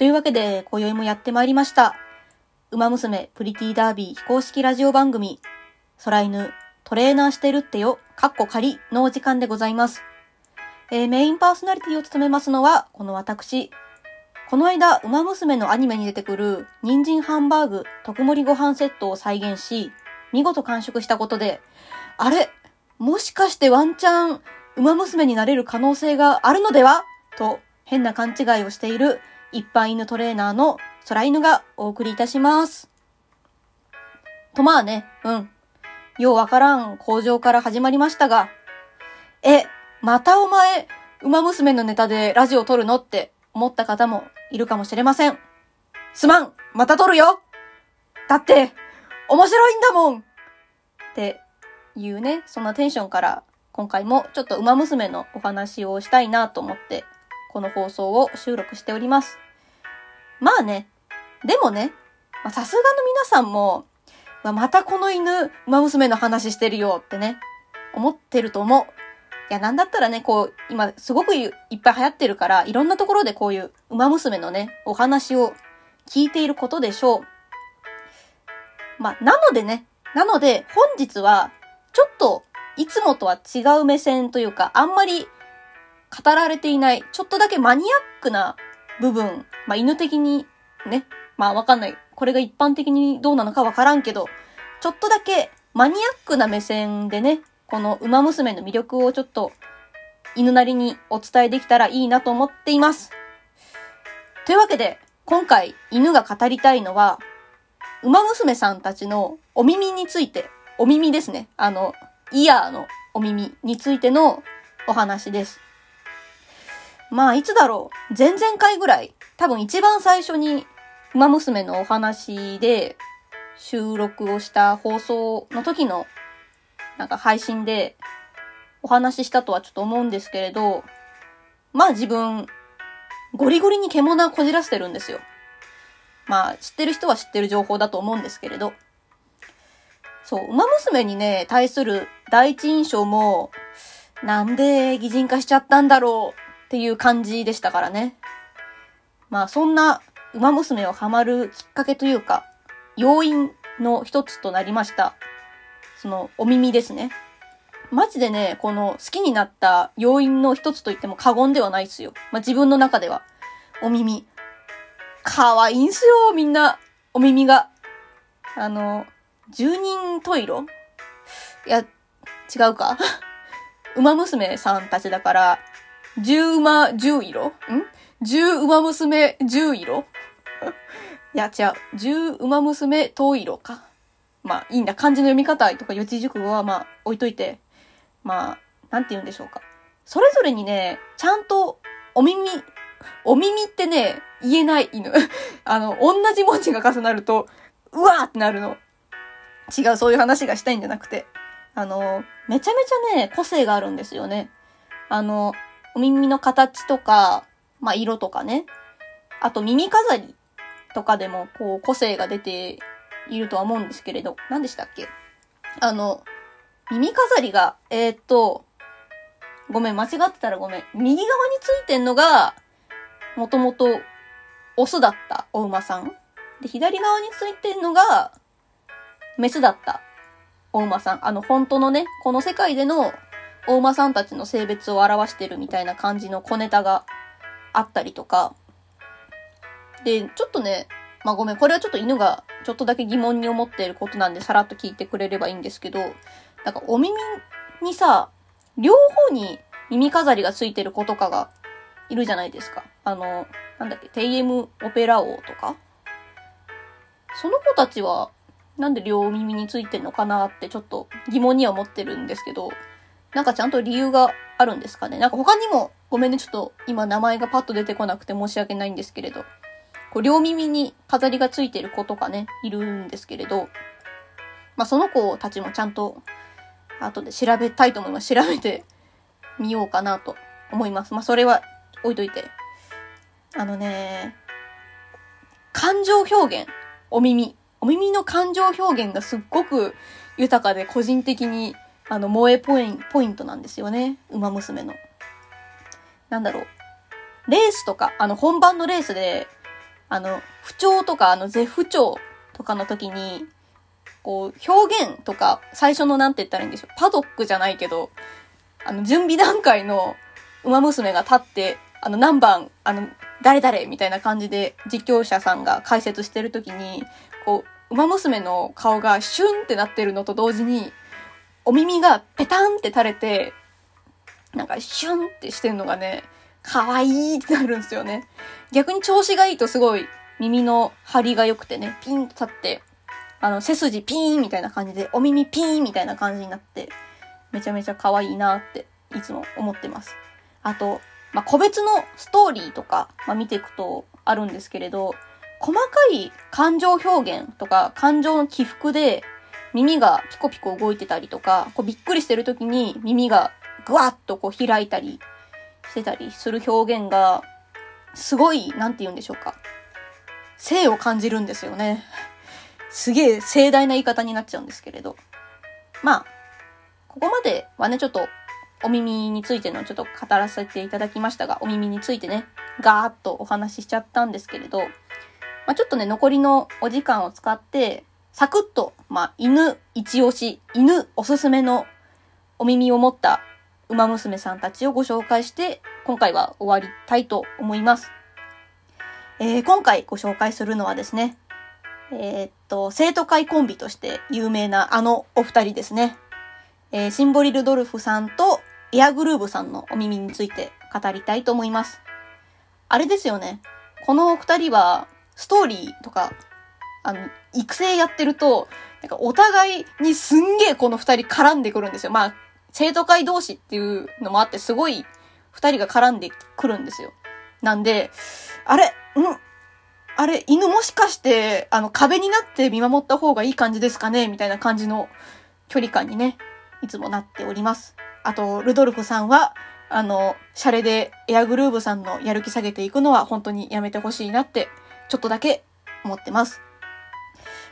というわけで、今宵もやってまいりました。馬娘プリティダービー非公式ラジオ番組、空犬トレーナーしてるってよ、かっこ仮のお時間でございます。えーメインパーソナリティを務めますのは、この私。この間、馬娘のアニメに出てくる、人参ハンバーグ、特盛りご飯セットを再現し、見事完食したことで、あれもしかしてワンチャン、馬娘になれる可能性があるのでは？と、変な勘違いをしている、一般犬トレーナーの空犬がお送りいたします。とまあね、うん。ようわからん工場から始まりましたが、え、またお前、馬娘のネタでラジオ撮るのって思った方もいるかもしれません。すまんまた撮るよだって、面白いんだもんっていうね、そんなテンションから、今回もちょっと馬娘のお話をしたいなと思って、この放送を収録しております。まあね、でもね、さすがの皆さんも、またこの犬、馬娘の話してるよってね、思ってると思う。いや、なんだったらね、こう、今、すごくいっぱい流行ってるから、いろんなところでこういう馬娘のね、お話を聞いていることでしょう。まあ、なのでね、なので、本日は、ちょっと、いつもとは違う目線というか、あんまり語られていない、ちょっとだけマニアックな部分、まあ、犬的にね、まあ、わかんない。これが一般的にどうなのかわからんけど、ちょっとだけマニアックな目線でね、この馬娘の魅力をちょっと犬なりにお伝えできたらいいなと思っています。というわけで、今回犬が語りたいのは、馬娘さんたちのお耳について、お耳ですね。あの、イヤーのお耳についてのお話です。まあ、いつだろう。前々回ぐらい、多分一番最初に馬娘のお話で収録をした放送の時のなんか配信でお話ししたとはちょっと思うんですけれど、まあ自分、ゴリゴリに獣こじらせてるんですよ。まあ知ってる人は知ってる情報だと思うんですけれど。そう、馬娘にね、対する第一印象も、なんで擬人化しちゃったんだろうっていう感じでしたからね。まあそんな馬娘をハマるきっかけというか、要因の一つとなりました。その、お耳ですね。マジでね、この好きになった要因の一つと言っても過言ではないですよ。まあ、自分の中では。お耳。可愛いんすよ、みんな。お耳が。あの、十人十色？いや、違うか 馬娘さんたちだから、十馬十色？ん？十馬娘十色？いや、違う。十馬娘十色か。まあ、いいんだ。漢字の読み方とか四字熟語はまあ、置いといて。まあ、なんて言うんでしょうか。それぞれにね、ちゃんと、お耳、お耳ってね、言えない犬。あの、同じ文字が重なると、うわーってなるの。違う、そういう話がしたいんじゃなくて。あの、めちゃめちゃね、個性があるんですよね。あの、お耳の形とか、まあ、色とかね。あと、耳飾りとかでも、こう、個性が出ているとは思うんですけれど、何でしたっけ？あの、耳飾りが、えー、っと、ごめん、間違ってたらごめん。右側についてんのが、もともと、オスだったお馬さん。で、左側についてんのが、メスだったお馬さん。あの、本当のね、この世界でのお馬さんたちの性別を表してるみたいな感じの小ネタがあったりとか。で、ちょっとね、まあごめん、これはちょっと犬がちょっとだけ疑問に思っていることなんでさらっと聞いてくれればいいんですけど、なんかお耳にさ、両方に耳飾りがついてる子とかがいるじゃないですか。あの、なんだっけ、テイエムオペラ王とか。その子たちは、なんで両耳についてんのかなってちょっと疑問には思ってるんですけど、なんかちゃんと理由があるんですかね？なんか他にも、ごめんね、ちょっと今名前がパッと出てこなくて申し訳ないんですけれど、こう両耳に飾りがついてる子とかね、いるんですけれど、まあその子たちもちゃんと後で調べたいと思います。調べてみようかなと思います。まあそれは置いといて。あのね、感情表現、お耳。お耳の感情表現がすっごく豊かで個人的にあの萌えポインポイントなんですよね。馬娘の。なんだろう。レースとか、あの本番のレースで、あの、不調とか、あの、絶不調とかの時に、こう、表現とか、最初のなんて言ったらいいんでしょう。パドックじゃないけど、あの、準備段階の馬娘が立って、あの、何番、あの、誰々みたいな感じで実況者さんが解説してる時に、こう、馬娘の顔がシュンってなってるのと同時に、お耳がペタンって垂れて、なんかシュンってしてるのがね、可愛いってなるんですよね。逆に調子がいいとすごい耳の張りが良くてね、ピンと立って、あの、背筋ピーンみたいな感じで、お耳ピーンみたいな感じになって、めちゃめちゃ可愛いなっていつも思ってます。あと、まあ、個別のストーリーとか、まあ、見ていくとあるんですけれど、細かい感情表現とか感情の起伏で耳がピコピコ動いてたりとか、こうびっくりしてる時に耳がぐわっとこう開いたりしてたりする表現が、すごい、なんて言うんでしょうか。性を感じるんですよね。すげえ盛大な言い方になっちゃうんですけれど。まあ、ここまではね、ちょっとお耳についてのちょっと語らせていただきましたが、お耳についてね、ガーッとお話ししちゃったんですけれど、まあ、ちょっとね、残りのお時間を使って、サクッと、まあ、犬一押し、犬おすすめのお耳を持った馬娘さんたちをご紹介して、今回は終わりたいと思います。えー、今回ご紹介するのはですね、えー、っと、生徒会コンビとして有名なあのお二人ですね。えー、シンボリ・ルドルフさんとエアグルーヴさんのお耳について語りたいと思います。あれですよね。このお二人は、ストーリーとか、あの、育成やってると、なんかお互いにすんげえこの二人絡んでくるんですよ。まあ、生徒会同士っていうのもあって、すごい二人が絡んでくるんですよ。なんで、あれん？あれ、犬もしかして、あの、壁になって見守った方がいい感じですかね？みたいな感じの距離感にね、いつもなっております。あと、ルドルフさんは、あの、シャレでエアグルーヴさんのやる気下げていくのは本当にやめてほしいなって、ちょっとだけ思ってます。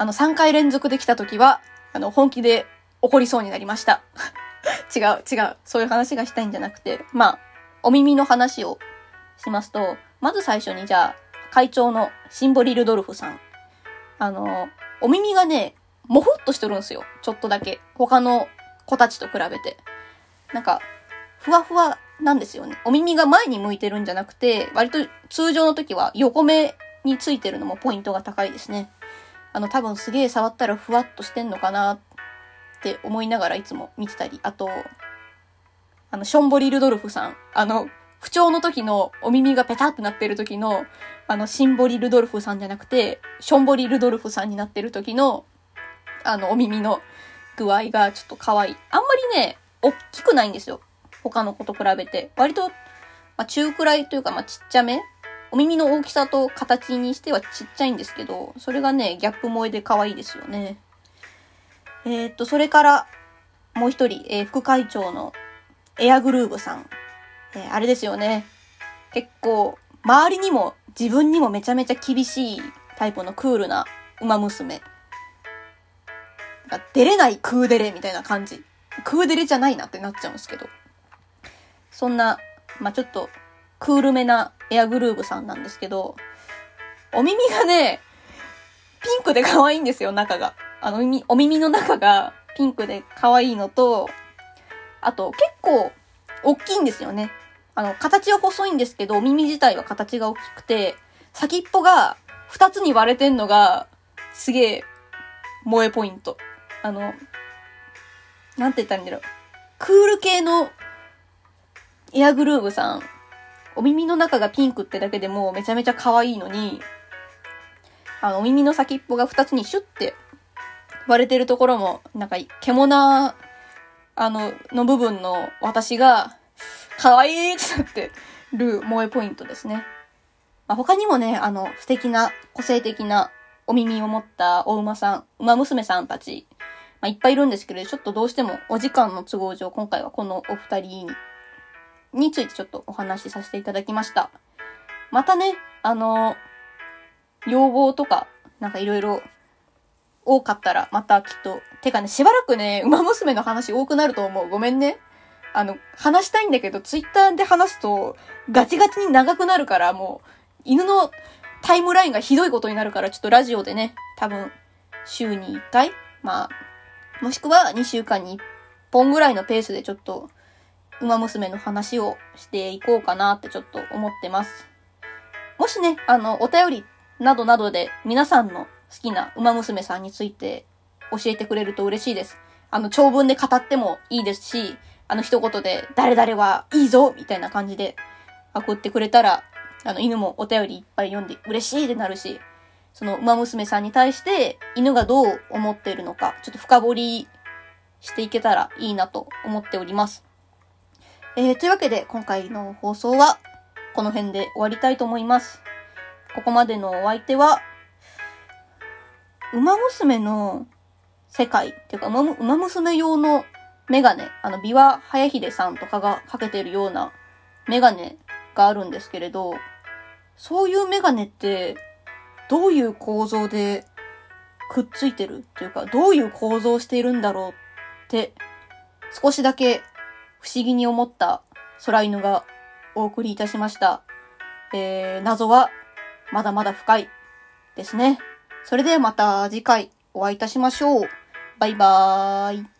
あの、3回連続で来た時は、あの、本気で怒りそうになりました。違う、違う。そういう話がしたいんじゃなくて、まあ、お耳の話をしますと、まず最初にじゃあ、会長のシンボリ・ルドルフさん。あの、お耳がね、もふっとしてるんですよ。ちょっとだけ。他の子たちと比べて。なんか、ふわふわなんですよね。お耳が前に向いてるんじゃなくて、割と通常の時は横目についてるのもポイントが高いですね。あの、多分すげえ触ったらふわっとしてんのかなって思いながらいつも見てたり、あと、あの、ションボリ・ルドルフさん、あの、不調の時のお耳がペタってなってる時の、あの、シンボリ・ルドルフさんじゃなくて、ションボリ・ルドルフさんになってる時の、あの、お耳の具合がちょっと可愛い。あんまりね、大きくないんですよ。他の子と比べて。割と、まあ、中くらいというか、まあ、ちっちゃめお耳の大きさと形にしてはちっちゃいんですけど、それがね、ギャップ萌えで可愛いですよね。えー、っと、それから、もう一人、えー、副会長のエアグルーヴさん。えー、あれですよね。結構、周りにも自分にもめちゃめちゃ厳しいタイプのクールな馬娘。なんか出れないクーデレみたいな感じ。クーデレじゃないなってなっちゃうんですけど。そんな、まあ、ちょっと、クールめなエアグルーヴさんなんですけど、お耳がね、ピンクで可愛いんですよ、中が。あの耳、お耳の中がピンクで可愛いのと、あと結構大きいんですよね。あの、形は細いんですけど、お耳自体は形が大きくて、先っぽが二つに割れてんのが、すげえ、萌えポイント。あの、なんて言ったらいいんだろう。クール系のエアグルーヴさん、お耳の中がピンクってだけでもめちゃめちゃ可愛いのに、あの、お耳の先っぽが二つにシュッて割れてるところも、なんか、獣、あの、の部分の私が、可愛いってなってる萌えポイントですね。まあ、他にもね、あの、素敵な、個性的なお耳を持ったお馬さん、馬娘さんたち、まあ、いっぱいいるんですけれど、ちょっとどうしてもお時間の都合上、今回はこのお二人に、についてちょっとお話しさせていただきました。またね、あの、要望とか、なんかいろいろ多かったら、またきっと。てかね、しばらくね、馬娘の話多くなると思う。ごめんね。あの、話したいんだけど、ツイッターで話すと、ガチガチに長くなるから、もう、犬のタイムラインがひどいことになるから、ちょっとラジオでね、多分、週に1回まあ、もしくは2週間に1本ぐらいのペースでちょっと、馬娘の話をしていこうかなってちょっと思ってます。もしね、あの、お便りなどなどで皆さんの好きな馬娘さんについて教えてくれると嬉しいです。あの、長文で語ってもいいですし、あの一言で、誰々はいいぞみたいな感じで、送ってくれたら、あの、犬もお便りいっぱい読んで嬉しいってなるし、その、馬娘さんに対して、犬がどう思っているのか、ちょっと深掘りしていけたらいいなと思っております。えー、というわけで、今回の放送は、この辺で終わりたいと思います。ここまでのお相手は、馬娘の世界っていうか、馬馬娘用のメガネ、あの、琵琶早秀さんとかがかけてるようなメガネがあるんですけれど、そういうメガネって、どういう構造でくっついてるっていうか、どういう構造しているんだろうって、少しだけ不思議に思った空犬がお送りいたしました。えー、謎はまだまだ深いですね。それではまた次回お会いいたしましょう。バイバーイ。